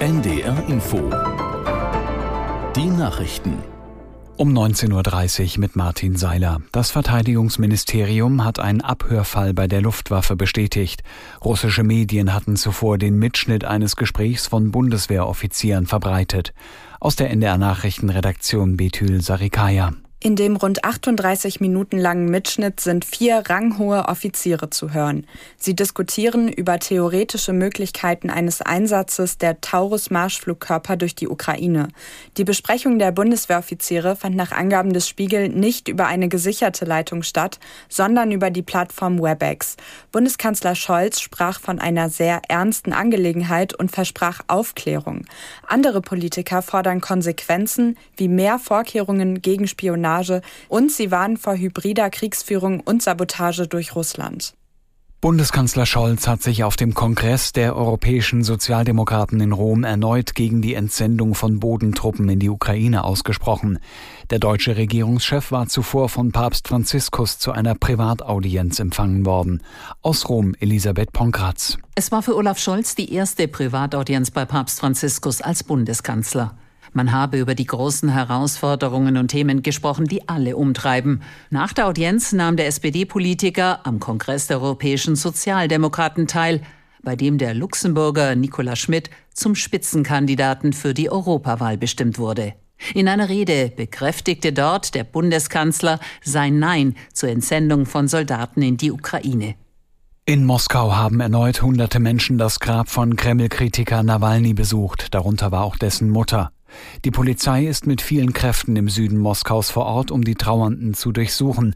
NDR Info. Die Nachrichten. Um 19.30 Uhr mit Martin Seiler. Das Verteidigungsministerium hat einen Abhörfall bei der Luftwaffe bestätigt. Russische Medien hatten zuvor den Mitschnitt eines Gesprächs von Bundeswehroffizieren verbreitet. Aus der NDR Nachrichtenredaktion Betül Sarikaya. In dem rund 38 Minuten langen Mitschnitt sind vier ranghohe Offiziere zu hören. Sie diskutieren über theoretische Möglichkeiten eines Einsatzes der Taurus-Marschflugkörper durch die Ukraine. Die Besprechung der Bundeswehroffiziere fand nach Angaben des Spiegel nicht über eine gesicherte Leitung statt, sondern über die Plattform WebEx. Bundeskanzler Scholz sprach von einer sehr ernsten Angelegenheit und versprach Aufklärung. Andere Politiker fordern Konsequenzen wie mehr Vorkehrungen gegen Spionage Spionage und sie warnen vor hybrider Kriegsführung und Sabotage durch Russland. Bundeskanzler Scholz hat sich auf dem Kongress der europäischen Sozialdemokraten in Rom erneut gegen die Entsendung von Bodentruppen in die Ukraine ausgesprochen. Der deutsche Regierungschef war zuvor von Papst Franziskus zu einer Privataudienz empfangen worden. Aus Rom Elisabeth Ponkratz. Es war für Olaf Scholz die erste Privataudienz bei Papst Franziskus als Bundeskanzler. Man habe über die großen Herausforderungen und Themen gesprochen, die alle umtreiben. Nach der Audienz nahm der SPD-Politiker am Kongress der europäischen Sozialdemokraten teil, bei dem der Luxemburger Nicola Schmidt zum Spitzenkandidaten für die Europawahl bestimmt wurde. In einer Rede bekräftigte dort der Bundeskanzler sein Nein zur Entsendung von Soldaten in die Ukraine. In Moskau haben erneut hunderte Menschen das Grab von Kreml-Kritiker Nawalny besucht, darunter war auch dessen Mutter. Die Polizei ist mit vielen Kräften im Süden Moskaus vor Ort, um die Trauernden zu durchsuchen.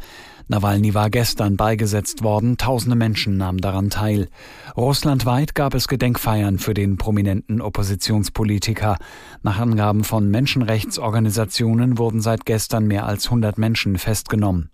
Nawalny war gestern beigesetzt worden, tausende Menschen nahmen daran teil. Russlandweit gab es Gedenkfeiern für den prominenten Oppositionspolitiker. Nach Angaben von Menschenrechtsorganisationen wurden seit gestern mehr als 100 Menschen festgenommen.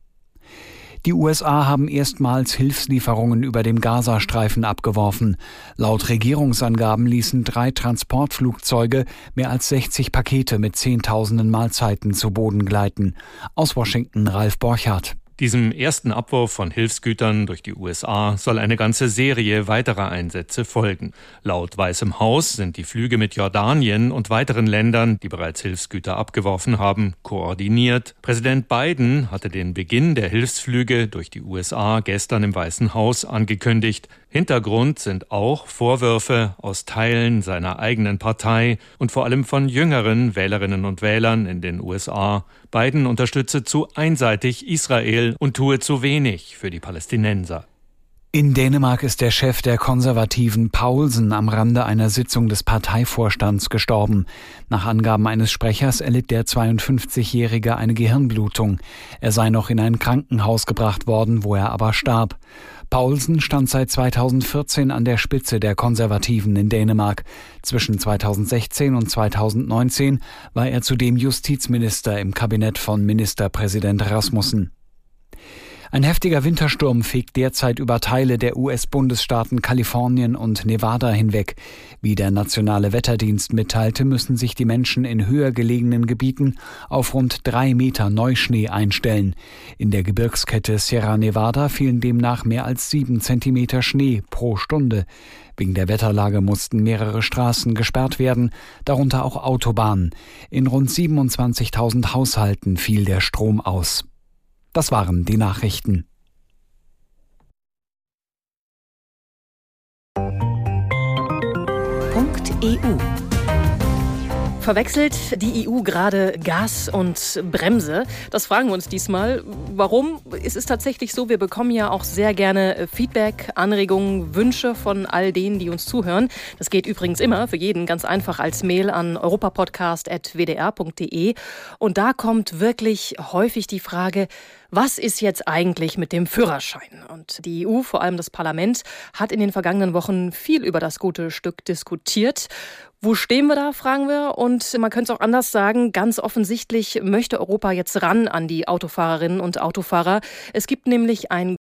Die USA haben erstmals Hilfslieferungen über dem Gazastreifen abgeworfen. Laut Regierungsangaben ließen drei Transportflugzeuge mehr als 60 Pakete mit Zehntausenden Mahlzeiten zu Boden gleiten. Aus Washington Ralf Borchardt. Diesem ersten Abwurf von Hilfsgütern durch die USA soll eine ganze Serie weiterer Einsätze folgen. Laut Weißem Haus sind die Flüge mit Jordanien und weiteren Ländern, die bereits Hilfsgüter abgeworfen haben, koordiniert. Präsident Biden hatte den Beginn der Hilfsflüge durch die USA gestern im Weißen Haus angekündigt. Hintergrund sind auch Vorwürfe aus Teilen seiner eigenen Partei und vor allem von jüngeren Wählerinnen und Wählern in den USA. Biden unterstütze zu einseitig Israel und tue zu wenig für die Palästinenser. In Dänemark ist der Chef der Konservativen Paulsen am Rande einer Sitzung des Parteivorstands gestorben. Nach Angaben eines Sprechers erlitt der 52-Jährige eine Gehirnblutung. Er sei noch in ein Krankenhaus gebracht worden, wo er aber starb. Paulsen stand seit 2014 an der Spitze der Konservativen in Dänemark. Zwischen 2016 und 2019 war er zudem Justizminister im Kabinett von Ministerpräsident Rasmussen. Ein heftiger Wintersturm fegt derzeit über Teile der US-Bundesstaaten Kalifornien und Nevada hinweg. Wie der nationale Wetterdienst mitteilte, müssen sich die Menschen in höher gelegenen Gebieten auf rund drei Meter Neuschnee einstellen. In der Gebirgskette Sierra Nevada fielen demnach mehr als sieben Zentimeter Schnee pro Stunde. Wegen der Wetterlage mussten mehrere Straßen gesperrt werden, darunter auch Autobahnen. In rund 27.000 Haushalten fiel der Strom aus. Das waren die Nachrichten. Punkt EU. Verwechselt die EU gerade Gas und Bremse? Das fragen wir uns diesmal. Warum? Es ist tatsächlich so, wir bekommen ja auch sehr gerne Feedback, Anregungen, Wünsche von all denen, die uns zuhören. Das geht übrigens immer für jeden ganz einfach als Mail an europapodcast.wdr.de. Und da kommt wirklich häufig die Frage, was ist jetzt eigentlich mit dem Führerschein? Und die EU, vor allem das Parlament, hat in den vergangenen Wochen viel über das gute Stück diskutiert. Wo stehen wir da, fragen wir. Und man könnte es auch anders sagen, ganz offensichtlich möchte Europa jetzt ran an die Autofahrerinnen und Autofahrer. Es gibt nämlich ein